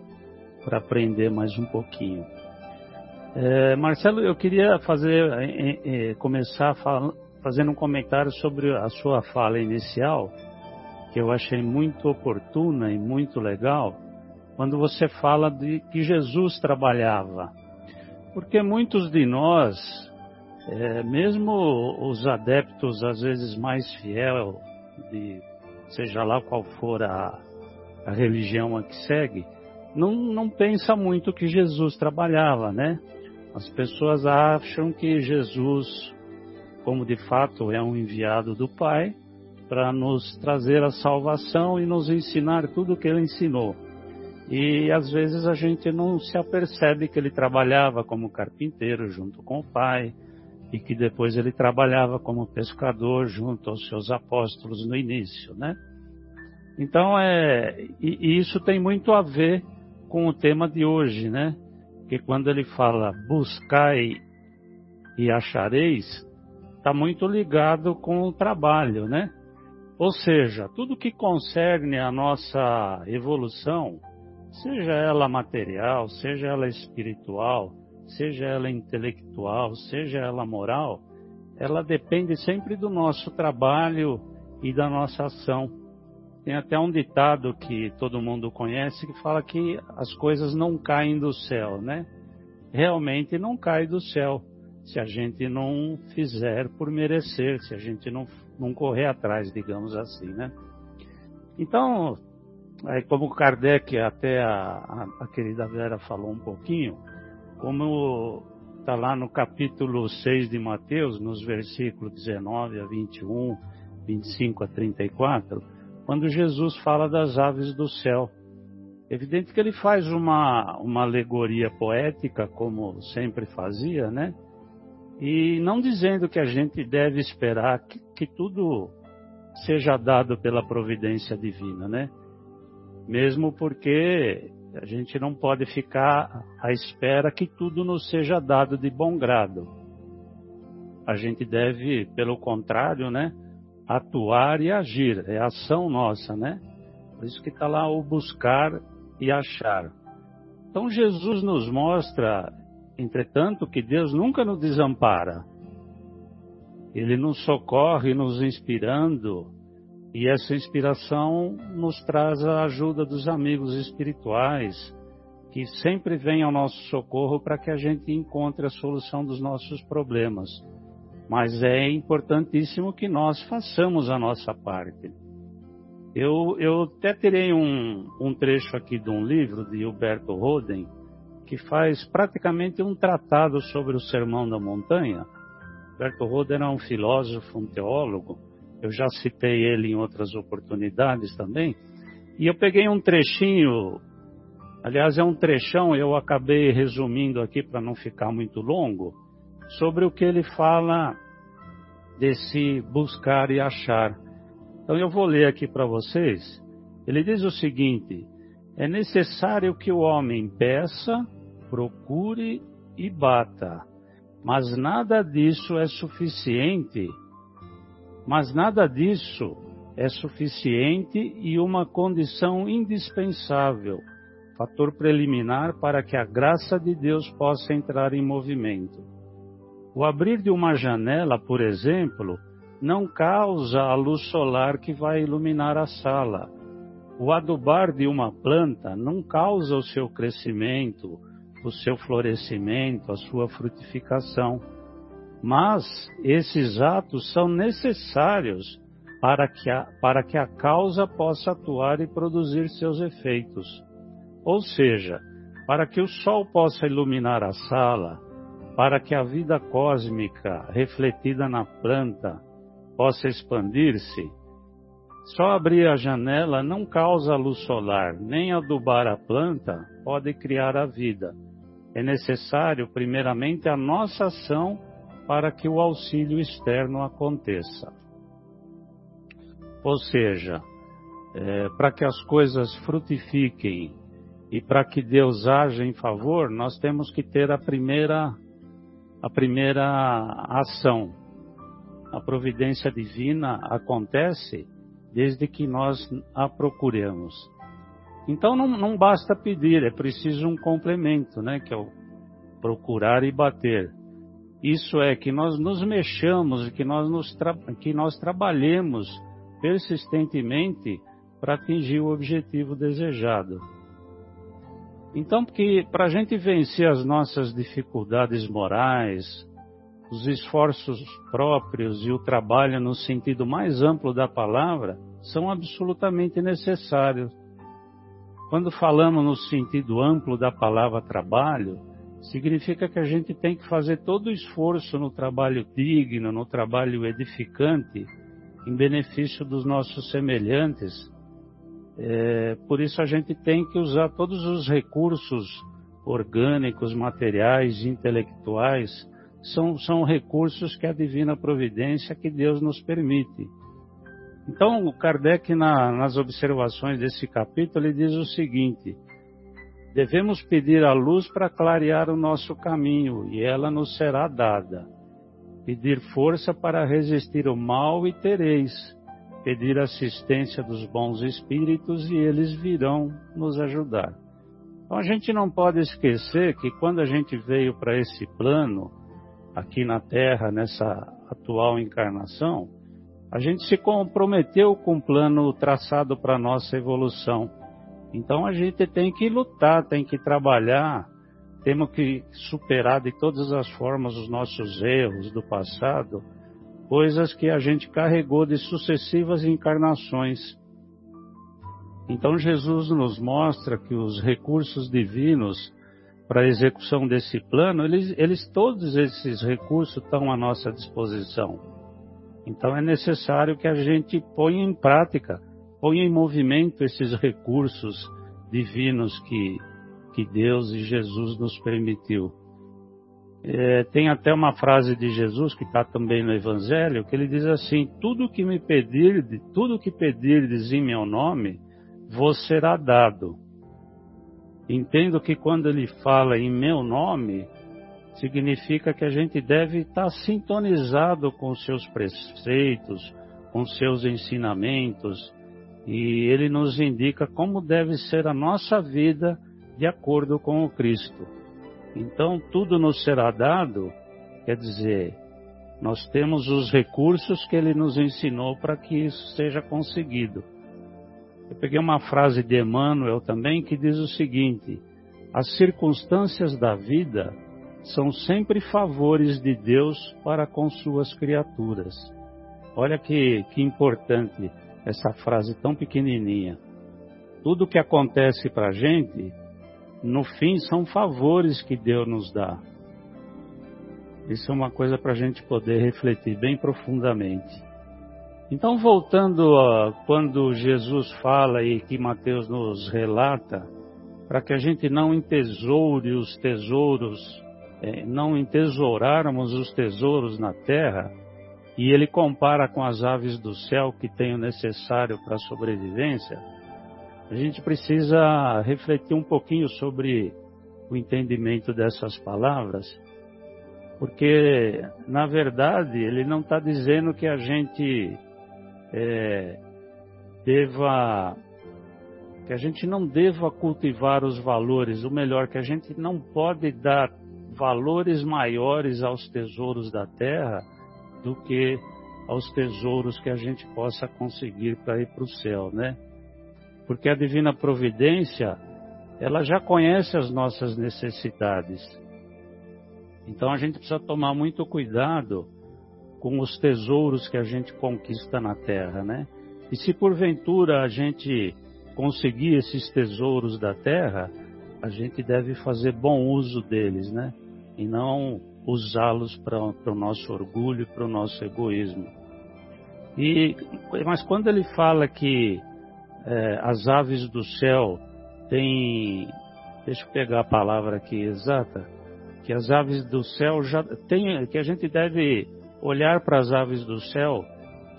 para aprender mais um pouquinho. É, Marcelo, eu queria fazer, é, é, começar fala, fazendo um comentário sobre a sua fala inicial, que eu achei muito oportuna e muito legal, quando você fala de que Jesus trabalhava. Porque muitos de nós, mesmo os adeptos às vezes mais fiel, de, seja lá qual for a, a religião a que segue, não, não pensa muito que Jesus trabalhava, né? As pessoas acham que Jesus, como de fato é um enviado do Pai, para nos trazer a salvação e nos ensinar tudo o que ele ensinou. E às vezes a gente não se apercebe que ele trabalhava como carpinteiro junto com o pai e que depois ele trabalhava como pescador junto aos seus apóstolos no início, né? Então é e, e isso tem muito a ver com o tema de hoje, né? Que quando ele fala buscai e achareis, está muito ligado com o trabalho, né? Ou seja, tudo que concerne a nossa evolução, seja ela material, seja ela espiritual, seja ela intelectual, seja ela moral, ela depende sempre do nosso trabalho e da nossa ação. Tem até um ditado que todo mundo conhece que fala que as coisas não caem do céu, né? Realmente não cai do céu se a gente não fizer por merecer, se a gente não, não correr atrás, digamos assim, né? Então, aí como Kardec, até a, a, a querida Vera falou um pouquinho, como está lá no capítulo 6 de Mateus, nos versículos 19 a 21, 25 a 34, quando Jesus fala das aves do céu. Evidente que ele faz uma, uma alegoria poética, como sempre fazia, né? E não dizendo que a gente deve esperar que, que tudo seja dado pela providência divina, né? Mesmo porque a gente não pode ficar à espera que tudo nos seja dado de bom grado. A gente deve, pelo contrário, né, atuar e agir. É ação nossa, né? Por isso que está lá o buscar e achar. Então Jesus nos mostra Entretanto, que Deus nunca nos desampara. Ele nos socorre, nos inspirando, e essa inspiração nos traz a ajuda dos amigos espirituais, que sempre vêm ao nosso socorro para que a gente encontre a solução dos nossos problemas. Mas é importantíssimo que nós façamos a nossa parte. Eu, eu até terei um, um trecho aqui de um livro de Huberto Roden, que faz praticamente um tratado sobre o Sermão da Montanha. Berto Roder é um filósofo, um teólogo, eu já citei ele em outras oportunidades também, e eu peguei um trechinho, aliás, é um trechão, eu acabei resumindo aqui para não ficar muito longo, sobre o que ele fala desse buscar e achar. Então eu vou ler aqui para vocês. Ele diz o seguinte: é necessário que o homem peça, procure e bata. Mas nada disso é suficiente. Mas nada disso é suficiente e uma condição indispensável, fator preliminar para que a graça de Deus possa entrar em movimento. O abrir de uma janela, por exemplo, não causa a luz solar que vai iluminar a sala. O adubar de uma planta não causa o seu crescimento, o seu florescimento, a sua frutificação. Mas esses atos são necessários para que, a, para que a causa possa atuar e produzir seus efeitos. Ou seja, para que o sol possa iluminar a sala, para que a vida cósmica refletida na planta possa expandir-se, só abrir a janela não causa luz solar, nem adubar a planta pode criar a vida é necessário, primeiramente, a nossa ação para que o auxílio externo aconteça. Ou seja, é, para que as coisas frutifiquem e para que Deus haja em favor, nós temos que ter a primeira, a primeira ação. A providência divina acontece desde que nós a procuremos. Então não, não basta pedir, é preciso um complemento, né? Que é o procurar e bater. Isso é que nós nos mexamos, que nós, nos que nós trabalhemos persistentemente para atingir o objetivo desejado. Então, porque para a gente vencer as nossas dificuldades morais, os esforços próprios e o trabalho no sentido mais amplo da palavra são absolutamente necessários. Quando falamos no sentido amplo da palavra trabalho, significa que a gente tem que fazer todo o esforço no trabalho digno, no trabalho edificante, em benefício dos nossos semelhantes, É, por isso a gente tem que usar todos os recursos orgânicos, materiais, intelectuais, são, são recursos que a divina providência, que Deus nos permite. Então, Kardec, na, nas observações desse capítulo, ele diz o seguinte: devemos pedir a luz para clarear o nosso caminho, e ela nos será dada. Pedir força para resistir o mal, e tereis. Pedir assistência dos bons espíritos, e eles virão nos ajudar. Então, a gente não pode esquecer que quando a gente veio para esse plano, aqui na Terra, nessa atual encarnação, a gente se comprometeu com o plano traçado para a nossa evolução. Então a gente tem que lutar, tem que trabalhar, temos que superar de todas as formas os nossos erros do passado, coisas que a gente carregou de sucessivas encarnações. Então Jesus nos mostra que os recursos divinos para a execução desse plano, eles, eles todos esses recursos estão à nossa disposição. Então é necessário que a gente ponha em prática, ponha em movimento esses recursos divinos que, que Deus e Jesus nos permitiu. É, tem até uma frase de Jesus que está também no Evangelho, que ele diz assim: tudo que me pedir, tudo que pedirdes em meu nome, vos será dado. Entendo que quando ele fala em meu nome, significa que a gente deve estar sintonizado com seus preceitos, com seus ensinamentos, e ele nos indica como deve ser a nossa vida de acordo com o Cristo. Então, tudo nos será dado, quer dizer, nós temos os recursos que ele nos ensinou para que isso seja conseguido. Eu peguei uma frase de Emmanuel também que diz o seguinte: as circunstâncias da vida são sempre favores de Deus para com suas criaturas. Olha que, que importante essa frase tão pequenininha. Tudo que acontece para a gente, no fim, são favores que Deus nos dá. Isso é uma coisa para a gente poder refletir bem profundamente. Então, voltando a quando Jesus fala e que Mateus nos relata, para que a gente não entesoure os tesouros, é, não entesourarmos os tesouros na terra, e ele compara com as aves do céu que têm o necessário para a sobrevivência, a gente precisa refletir um pouquinho sobre o entendimento dessas palavras, porque, na verdade, ele não está dizendo que a gente é, deva que a gente não deva cultivar os valores, o melhor, que a gente não pode dar valores maiores aos tesouros da terra do que aos tesouros que a gente possa conseguir para ir para o céu, né? Porque a divina providência, ela já conhece as nossas necessidades. Então a gente precisa tomar muito cuidado com os tesouros que a gente conquista na terra, né? E se porventura a gente conseguir esses tesouros da terra, a gente deve fazer bom uso deles, né? E não usá-los para o nosso orgulho, para o nosso egoísmo. E, mas quando ele fala que é, as aves do céu têm, deixa eu pegar a palavra aqui exata, que as aves do céu já tem, que a gente deve olhar para as aves do céu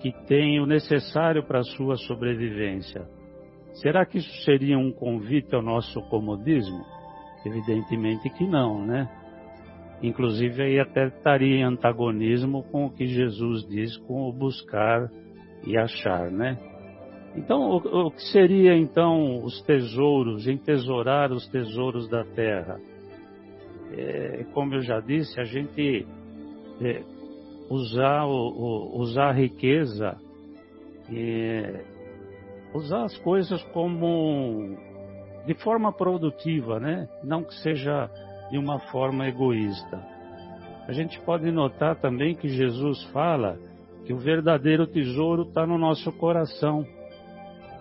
que têm o necessário para a sua sobrevivência. Será que isso seria um convite ao nosso comodismo? Evidentemente que não, né? Inclusive aí até estaria em antagonismo com o que Jesus diz com o buscar e achar, né? Então, o, o que seria então os tesouros, entesourar os tesouros da terra? É, como eu já disse, a gente é, usar, o, o, usar a riqueza, e usar as coisas como de forma produtiva, né? Não que seja de uma forma egoísta. A gente pode notar também que Jesus fala que o verdadeiro tesouro está no nosso coração.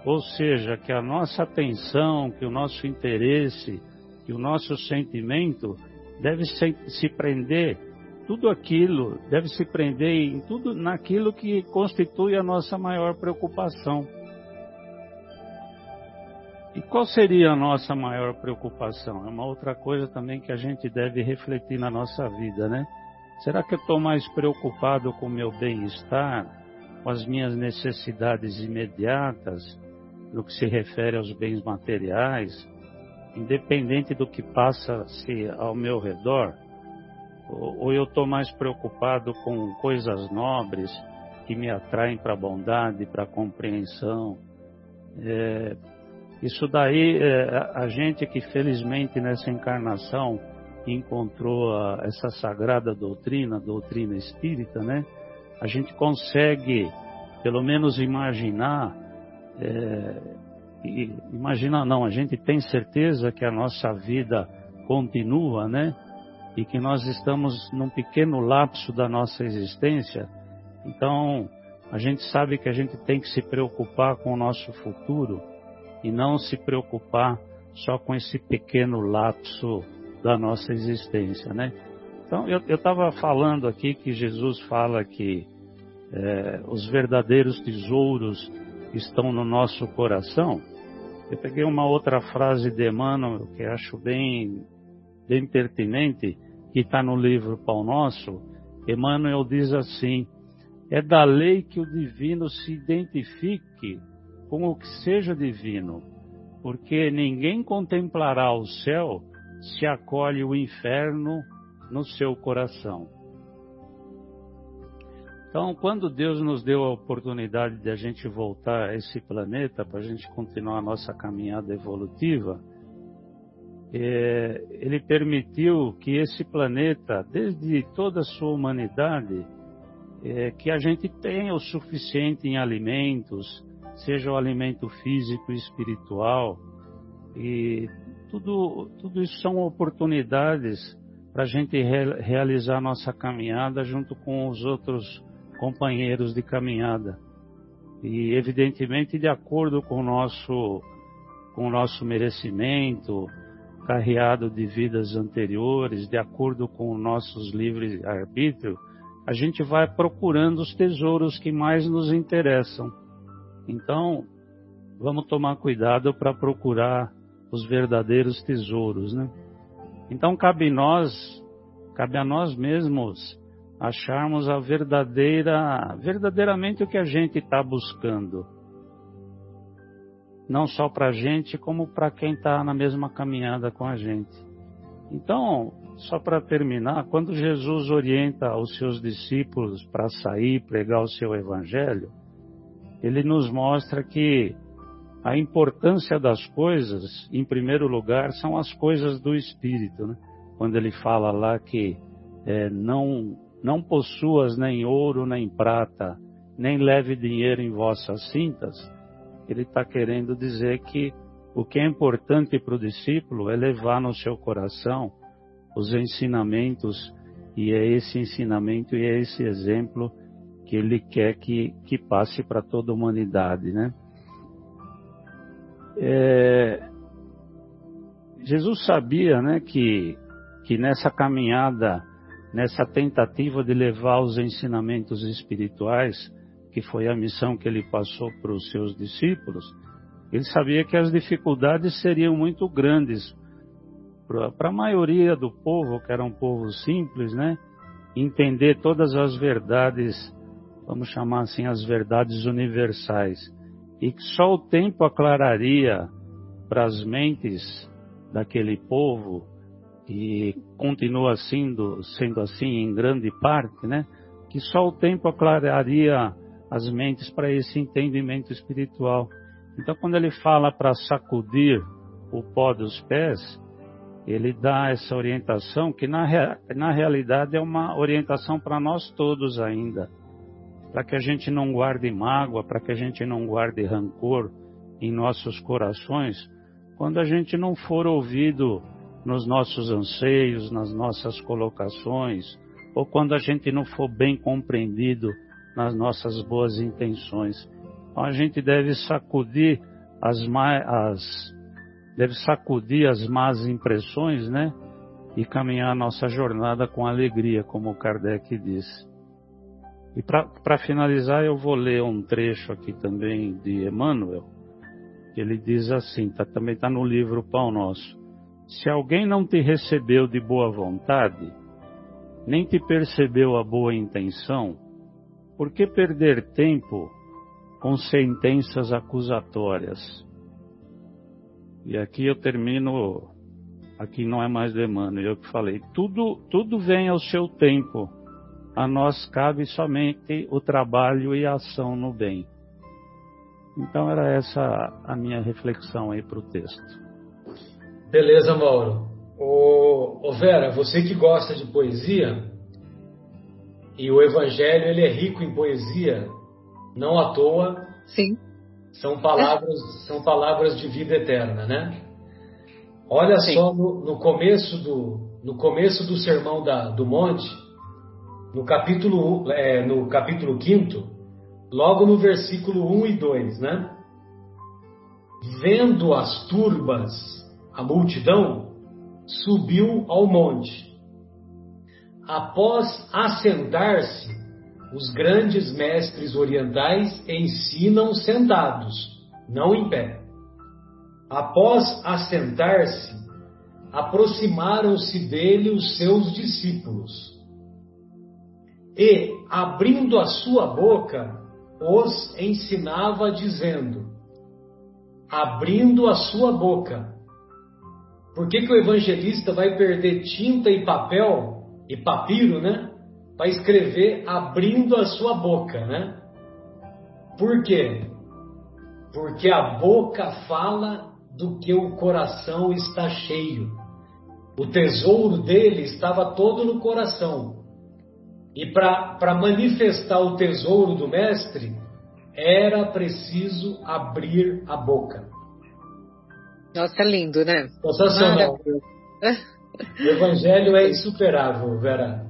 Ou seja, que a nossa atenção, que o nosso interesse, que o nosso sentimento deve se, prender tudo aquilo deve se prender em tudo naquilo que constitui a nossa maior preocupação. E qual seria a nossa maior preocupação? É uma outra coisa também que a gente deve refletir na nossa vida, né? Será que eu estou mais preocupado com o meu bem-estar, com as minhas necessidades imediatas, no que se refere aos bens materiais, independente do que passa-se ao meu redor? Ou eu estou mais preocupado com coisas nobres que me atraem para a bondade, para a compreensão? É, isso daí, é, a gente que felizmente nessa encarnação encontrou a, essa sagrada doutrina, doutrina espírita, né? A gente consegue, pelo menos, imaginar, é, imaginar não, a gente tem certeza que a nossa vida continua, né? E que nós estamos num pequeno lapso da nossa existência. Então, a gente sabe que a gente tem que se preocupar com o nosso futuro e não se preocupar só com esse pequeno lapso da nossa existência, né? Então, eu estava falando aqui que Jesus fala que é, os verdadeiros tesouros estão no nosso coração. Eu peguei uma outra frase de Emmanuel que acho bem, bem pertinente, que está no livro Pão Nosso. Emmanuel diz assim: é da lei que o divino se identifique com o que seja divino, porque ninguém contemplará o céu se acolhe o inferno no seu coração. Então, quando Deus nos deu a oportunidade de a gente voltar a esse planeta para a gente continuar a nossa caminhada evolutiva, é, Ele permitiu que esse planeta, desde toda a sua humanidade, é, que a gente tenha o suficiente em alimentos, seja o alimento físico e espiritual, e tudo, tudo isso são oportunidades para a gente re, realizar nossa caminhada junto com os outros companheiros de caminhada. E, evidentemente, de acordo com o nosso, com o nosso merecimento, carreado de vidas anteriores, de acordo com os nossos livres arbítrio, a gente vai procurando os tesouros que mais nos interessam. Então, vamos tomar cuidado para procurar os verdadeiros tesouros, né? Então cabe nós, cabe a nós mesmos acharmos a verdadeira, verdadeiramente o que a gente está buscando. Não só para a gente, como para quem está na mesma caminhada com a gente. Então, só para terminar, quando Jesus orienta os seus discípulos para sair pregar o seu evangelho, ele nos mostra que a importância das coisas, em primeiro lugar, são as coisas do Espírito. Né? Quando ele fala lá que é, não, não possuas nem ouro nem prata, nem leve dinheiro em vossas cintas, ele está querendo dizer que o que é importante para o discípulo é levar no seu coração os ensinamentos, e é esse ensinamento e é esse exemplo que ele quer que, que passe para toda a humanidade, né? É, Jesus sabia né, que, que nessa caminhada, nessa tentativa de levar os ensinamentos espirituais, que foi a missão que ele passou para os seus discípulos, ele sabia que as dificuldades seriam muito grandes para a maioria do povo, que era um povo simples, né? Entender todas as verdades, vamos chamar assim, as verdades universais e que só o tempo aclararia para as mentes daquele povo e continua sendo, sendo assim em grande parte, né? Que só o tempo aclararia as mentes para esse entendimento espiritual. Então, quando ele fala para sacudir o pó dos pés, ele dá essa orientação que na, na realidade é uma orientação para nós todos ainda para que a gente não guarde mágoa, para que a gente não guarde rancor em nossos corações, quando a gente não for ouvido nos nossos anseios, nas nossas colocações, ou quando a gente não for bem compreendido nas nossas boas intenções. Então a gente deve sacudir as, as deve sacudir as más impressões, né? E caminhar a nossa jornada com alegria, como Kardec disse. E para finalizar, eu vou ler um trecho aqui também de Emmanuel, Ele diz assim, tá, também está no livro Pão Nosso. Se alguém não te recebeu de boa vontade, nem te percebeu a boa intenção, por que perder tempo com sentenças acusatórias? E aqui eu termino, aqui não é mais demanda, eu que falei, tudo, tudo vem ao seu tempo. A nós cabe somente o trabalho e a ação no bem. Então era essa a minha reflexão aí para o texto. Beleza, Mauro. Ô, ô, Vera, você que gosta de poesia, e o Evangelho ele é rico em poesia, não à toa. Sim. São palavras, são palavras de vida eterna, né? Olha Sim. só no, no, começo do no começo do sermão da, do monte, no capítulo é, no capítulo 5 logo no versículo 1 e 2, né? Vendo as turbas, a multidão, subiu ao monte. Após assentar-se, os grandes mestres orientais ensinam sentados, não em pé. Após assentar-se, aproximaram-se dele os seus discípulos. E, abrindo a sua boca, os ensinava dizendo, abrindo a sua boca. Por que, que o evangelista vai perder tinta e papel e papiro, né? Para escrever abrindo a sua boca, né? Por quê? Porque a boca fala do que o coração está cheio. O tesouro dele estava todo no coração. E para manifestar o tesouro do Mestre, era preciso abrir a boca. Nossa, lindo, né? Sensacional. O Evangelho é insuperável, Vera.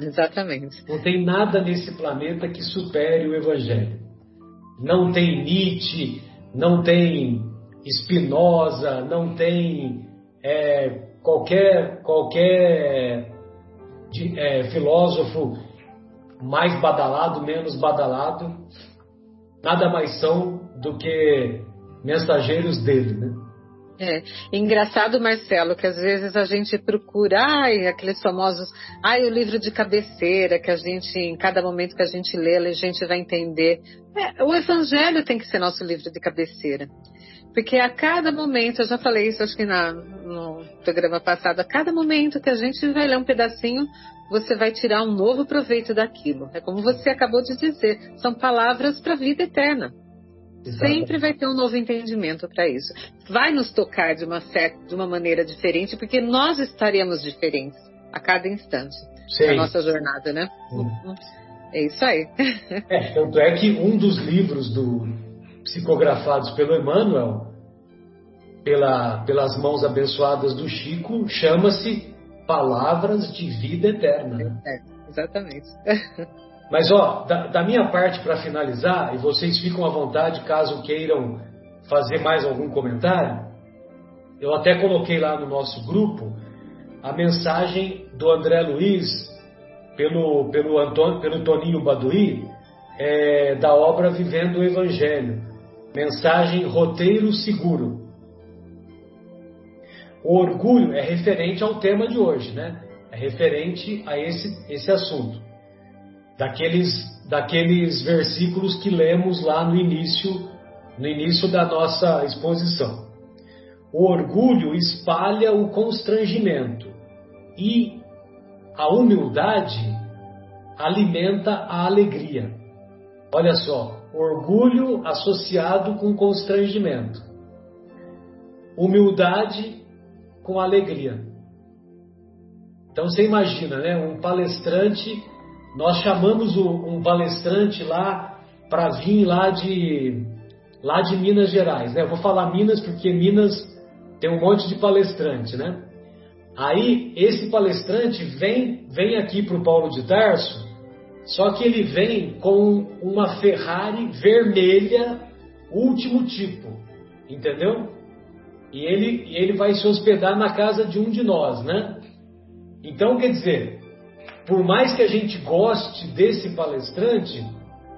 Exatamente. Não tem nada nesse planeta que supere o Evangelho. Não tem Nietzsche, não tem Spinoza, não tem é, qualquer, qualquer de, é, filósofo mais badalado, menos badalado, nada mais são do que mensageiros dele, né? É, engraçado, Marcelo, que às vezes a gente procura, ai, aqueles famosos, ai, o livro de cabeceira, que a gente, em cada momento que a gente lê, a gente vai entender. É, o Evangelho tem que ser nosso livro de cabeceira. Porque a cada momento, eu já falei isso acho que na, no programa passado, a cada momento que a gente vai ler um pedacinho, você vai tirar um novo proveito daquilo. É como você acabou de dizer, são palavras para a vida eterna. Sempre vai ter um novo entendimento para isso. Vai nos tocar de uma, certa, de uma maneira diferente, porque nós estaremos diferentes a cada instante Sim. da nossa jornada, né? É isso aí. É, tanto é que um dos livros do, psicografados pelo Emmanuel, pela, pelas mãos abençoadas do Chico, chama-se Palavras de Vida Eterna. É, exatamente. Mas, ó, da, da minha parte para finalizar, e vocês ficam à vontade caso queiram fazer mais algum comentário, eu até coloquei lá no nosso grupo a mensagem do André Luiz pelo, pelo, Antônio, pelo Toninho Baduí, é, da obra Vivendo o Evangelho. Mensagem roteiro seguro. O orgulho é referente ao tema de hoje, né? É referente a esse, esse assunto. Daqueles, daqueles versículos que lemos lá no início, no início da nossa exposição. O orgulho espalha o constrangimento e a humildade alimenta a alegria. Olha só, orgulho associado com constrangimento, humildade com alegria. Então você imagina, né? Um palestrante, nós chamamos um palestrante lá para vir lá de lá de Minas Gerais, né? Eu vou falar Minas porque Minas tem um monte de palestrante, né? Aí esse palestrante vem vem aqui para o Paulo de Tarso só que ele vem com uma Ferrari vermelha, último tipo, entendeu? E ele, ele vai se hospedar na casa de um de nós, né? Então, quer dizer, por mais que a gente goste desse palestrante,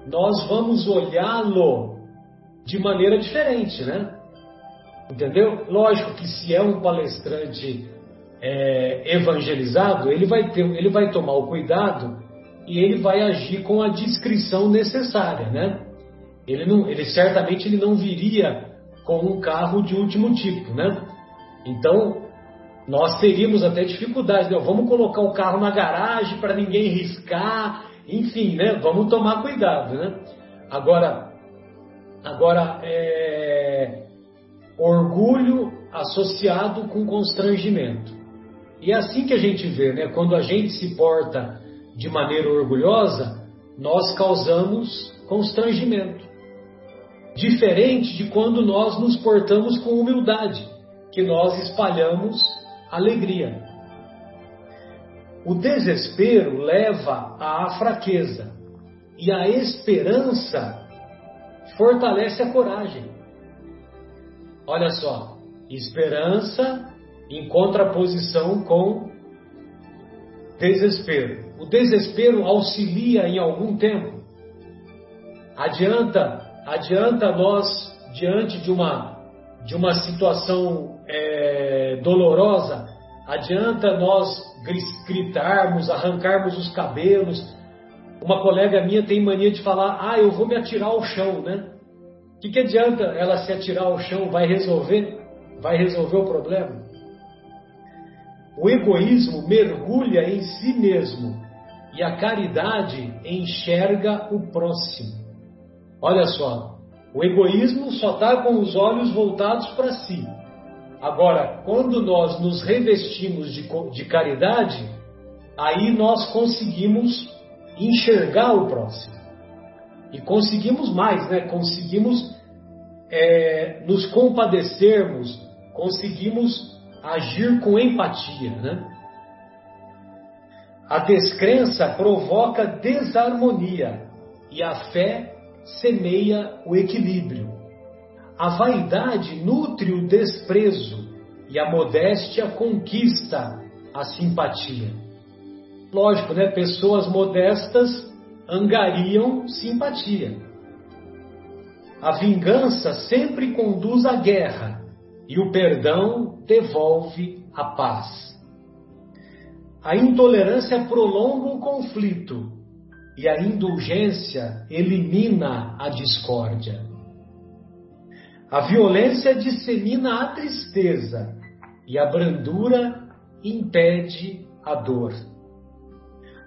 nós vamos olhá-lo de maneira diferente, né? Entendeu? Lógico que se é um palestrante é, evangelizado, ele vai, ter, ele vai tomar o cuidado e ele vai agir com a discrição necessária, né? Ele, não, ele certamente ele não viria com um carro de último tipo, né? Então, nós teríamos até dificuldades, né? Vamos colocar o carro na garagem para ninguém riscar, enfim, né? Vamos tomar cuidado, né? Agora, agora é, orgulho associado com constrangimento. E é assim que a gente vê, né? Quando a gente se porta de maneira orgulhosa, nós causamos constrangimento. Diferente de quando nós nos portamos com humildade, que nós espalhamos alegria. O desespero leva à fraqueza e a esperança fortalece a coragem. Olha só, esperança em contraposição com desespero. O desespero auxilia em algum tempo. Adianta, adianta nós diante de uma de uma situação é, dolorosa, adianta nós gritarmos, arrancarmos os cabelos. Uma colega minha tem mania de falar: "Ah, eu vou me atirar ao chão", né? O que, que adianta ela se atirar ao chão? Vai resolver? Vai resolver o problema? O egoísmo mergulha em si mesmo e a caridade enxerga o próximo. Olha só, o egoísmo só está com os olhos voltados para si. Agora, quando nós nos revestimos de, de caridade, aí nós conseguimos enxergar o próximo. E conseguimos mais, né? Conseguimos é, nos compadecermos, conseguimos agir com empatia, né? A descrença provoca desarmonia e a fé semeia o equilíbrio. A vaidade nutre o desprezo e a modéstia conquista a simpatia. Lógico, né? Pessoas modestas angariam simpatia. A vingança sempre conduz à guerra e o perdão devolve a paz. A intolerância prolonga o conflito e a indulgência elimina a discórdia. A violência dissemina a tristeza e a brandura impede a dor.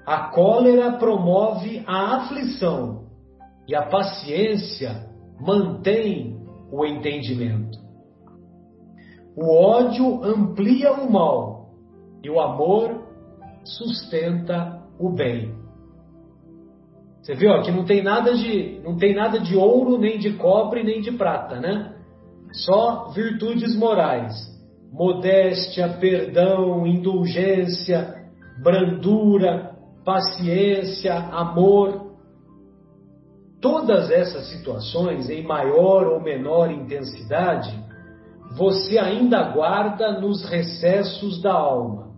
A cólera promove a aflição e a paciência mantém o entendimento. O ódio amplia o mal e o amor sustenta o bem. Você viu aqui não tem nada de não tem nada de ouro nem de cobre nem de prata, né? Só virtudes morais: modéstia, perdão, indulgência, brandura, paciência, amor. Todas essas situações, em maior ou menor intensidade, você ainda guarda nos recessos da alma.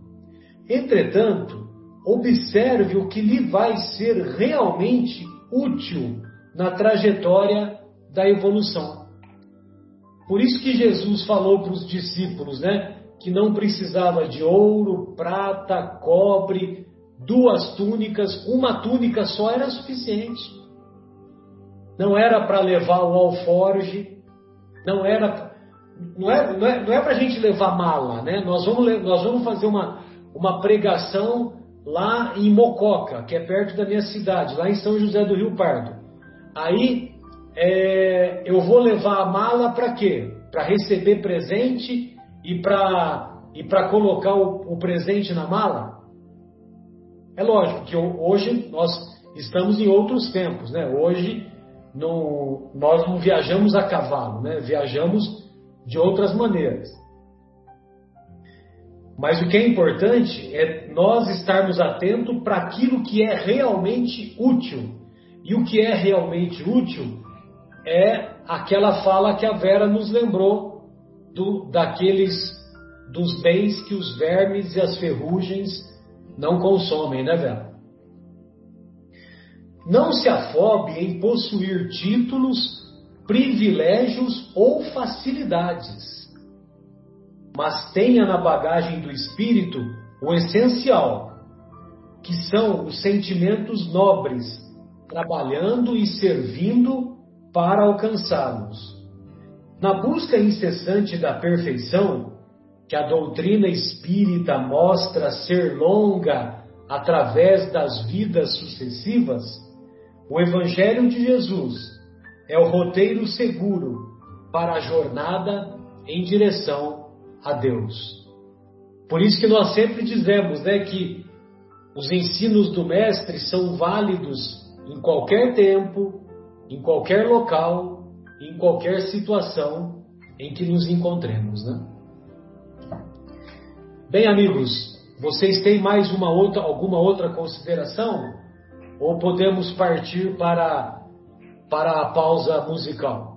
Entretanto, observe o que lhe vai ser realmente útil na trajetória da evolução. Por isso que Jesus falou para os discípulos, né, que não precisava de ouro, prata, cobre, duas túnicas, uma túnica só era suficiente. Não era para levar o alforge, não era não é, não é, não é para a gente levar mala, né? Nós vamos, nós vamos fazer uma, uma pregação lá em Mococa, que é perto da minha cidade, lá em São José do Rio Pardo. Aí é, eu vou levar a mala para quê? Para receber presente e para e para colocar o, o presente na mala? É lógico que hoje nós estamos em outros tempos, né? Hoje não, nós não viajamos a cavalo, né? Viajamos de outras maneiras. Mas o que é importante é nós estarmos atentos para aquilo que é realmente útil. E o que é realmente útil é aquela fala que a Vera nos lembrou do, daqueles dos bens que os vermes e as ferrugens não consomem, né, Vera? Não se afobe em possuir títulos privilégios ou facilidades. Mas tenha na bagagem do espírito o essencial, que são os sentimentos nobres, trabalhando e servindo para alcançá-los. Na busca incessante da perfeição, que a doutrina espírita mostra ser longa através das vidas sucessivas, o Evangelho de Jesus é o roteiro seguro para a jornada em direção a Deus. Por isso que nós sempre dizemos, né, que os ensinos do mestre são válidos em qualquer tempo, em qualquer local, em qualquer situação em que nos encontremos, né? Bem, amigos, vocês têm mais uma outra, alguma outra consideração? Ou podemos partir para, para a pausa musical?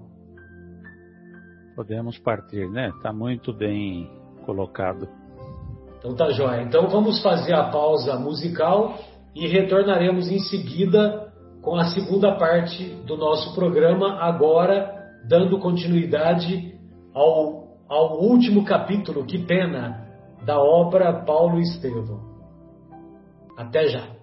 Podemos partir, né? Está muito bem colocado. Então tá jóia. Então vamos fazer a pausa musical e retornaremos em seguida com a segunda parte do nosso programa, agora dando continuidade ao, ao último capítulo, que pena, da obra Paulo Estevão. Até já!